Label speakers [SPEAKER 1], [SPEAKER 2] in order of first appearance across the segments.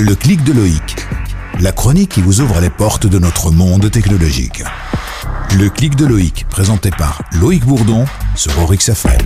[SPEAKER 1] Le clic de Loïc. La chronique qui vous ouvre les portes de notre monde technologique. Le clic de Loïc, présenté par Loïc Bourdon sur Orix FM.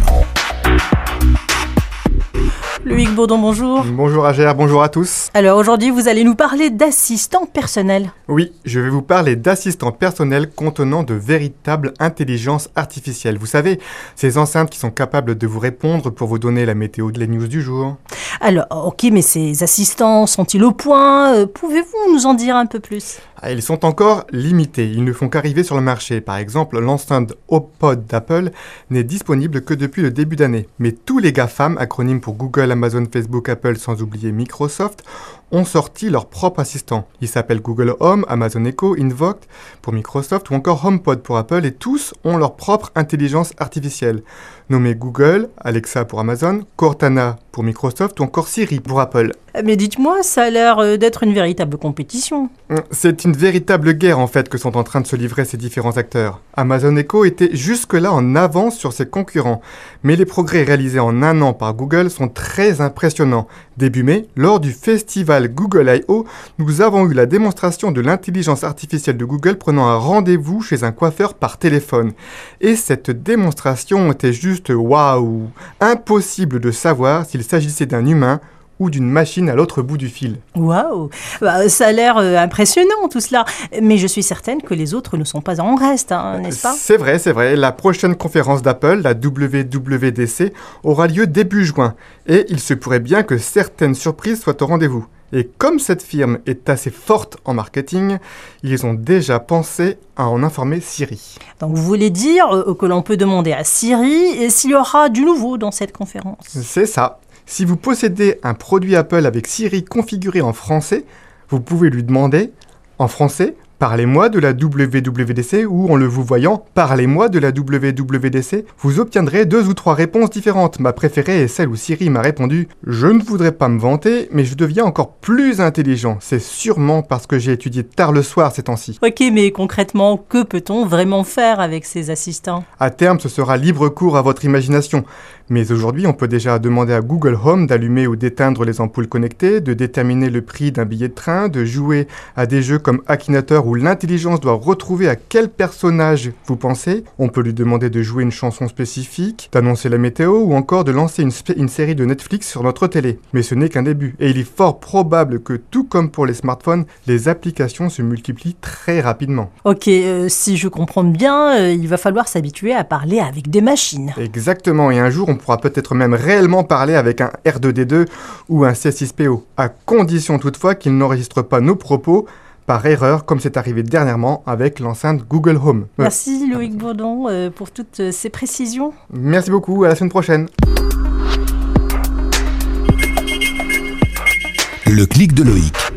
[SPEAKER 2] Loïc Bourdon, bonjour.
[SPEAKER 3] Bonjour Agère, bonjour à tous.
[SPEAKER 2] Alors aujourd'hui, vous allez nous parler d'assistants personnels.
[SPEAKER 3] Oui, je vais vous parler d'assistants personnels contenant de véritables intelligences artificielles. Vous savez, ces enceintes qui sont capables de vous répondre pour vous donner la météo de les news du jour.
[SPEAKER 2] Alors, ok, mais ces assistants sont-ils au point Euh, Pouvez-vous nous en dire un peu plus?
[SPEAKER 3] Ah, Ils sont encore limités, ils ne font qu'arriver sur le marché. Par exemple, l'enceinte HomePod d'Apple n'est disponible que depuis le début d'année. Mais tous les GAFAM, acronymes pour Google, Amazon, Facebook, Apple, sans oublier Microsoft, ont sorti leur propre assistant. Ils s'appellent Google Home, Amazon Echo, Invoke pour Microsoft ou encore HomePod pour Apple et tous ont leur propre intelligence artificielle. Nommés Google, Alexa pour Amazon, Cortana pour Microsoft ou encore Siri pour Apple.
[SPEAKER 2] Euh, Mais dites-moi, ça a l'air euh, d'être une véritable compétition.
[SPEAKER 3] C'est une véritable guerre en fait que sont en train de se livrer ces différents acteurs. Amazon Echo était jusque-là en avance sur ses concurrents, mais les progrès réalisés en un an par Google sont très impressionnants. Début mai, lors du festival Google I.O., nous avons eu la démonstration de l'intelligence artificielle de Google prenant un rendez-vous chez un coiffeur par téléphone. Et cette démonstration était juste waouh Impossible de savoir s'il s'agissait d'un humain ou d'une machine à l'autre bout du fil.
[SPEAKER 2] Waouh Bah, Ça a l'air euh, impressionnant tout cela. Mais je suis certaine que les autres ne sont pas en reste, hein, n'est-ce pas?
[SPEAKER 3] C'est vrai, c'est vrai. La prochaine conférence d'Apple, la WWDC, aura lieu début juin. Et il se pourrait bien que certaines surprises soient au rendez-vous. Et comme cette firme est assez forte en marketing, ils ont déjà pensé à en informer Siri.
[SPEAKER 2] Donc vous voulez dire euh, que l'on peut demander à Siri s'il y aura du nouveau dans cette conférence
[SPEAKER 3] C'est ça. Si vous possédez un produit Apple avec Siri configuré en français, vous pouvez lui demander, en français, Parlez-moi de la WWDC ou en le vous voyant, Parlez-moi de la WWDC. Vous obtiendrez deux ou trois réponses différentes. Ma préférée est celle où Siri m'a répondu Je ne voudrais pas me vanter, mais je deviens encore plus intelligent. C'est sûrement parce que j'ai étudié tard le soir ces temps-ci.
[SPEAKER 2] Ok, mais concrètement, que peut-on vraiment faire avec ces assistants?
[SPEAKER 3] À terme, ce sera libre cours à votre imagination. Mais aujourd'hui, on peut déjà demander à Google Home d'allumer ou d'éteindre les ampoules connectées, de déterminer le prix d'un billet de train, de jouer à des jeux comme Akinator où l'intelligence doit retrouver à quel personnage vous pensez. On peut lui demander de jouer une chanson spécifique, d'annoncer la météo ou encore de lancer une, série de Netflix sur notre télé. Mais ce n'est qu'un début. Et il est fort probable que, tout comme pour les smartphones, les applications se multiplient très rapidement.
[SPEAKER 2] Ok, euh, si je comprends bien, euh, il va falloir s'habituer à parler avec des machines.
[SPEAKER 3] Exactement, et un jour on pourra peut-être même réellement parler avec un R2D2 ou un C6PO, à condition toutefois qu'il n'enregistre pas nos propos par erreur comme c'est arrivé dernièrement avec l'enceinte Google Home. Euh,
[SPEAKER 2] Merci Loïc Bourdon euh, pour toutes euh, ces précisions.
[SPEAKER 3] Merci beaucoup, à la semaine prochaine.
[SPEAKER 1] Le clic de Loïc.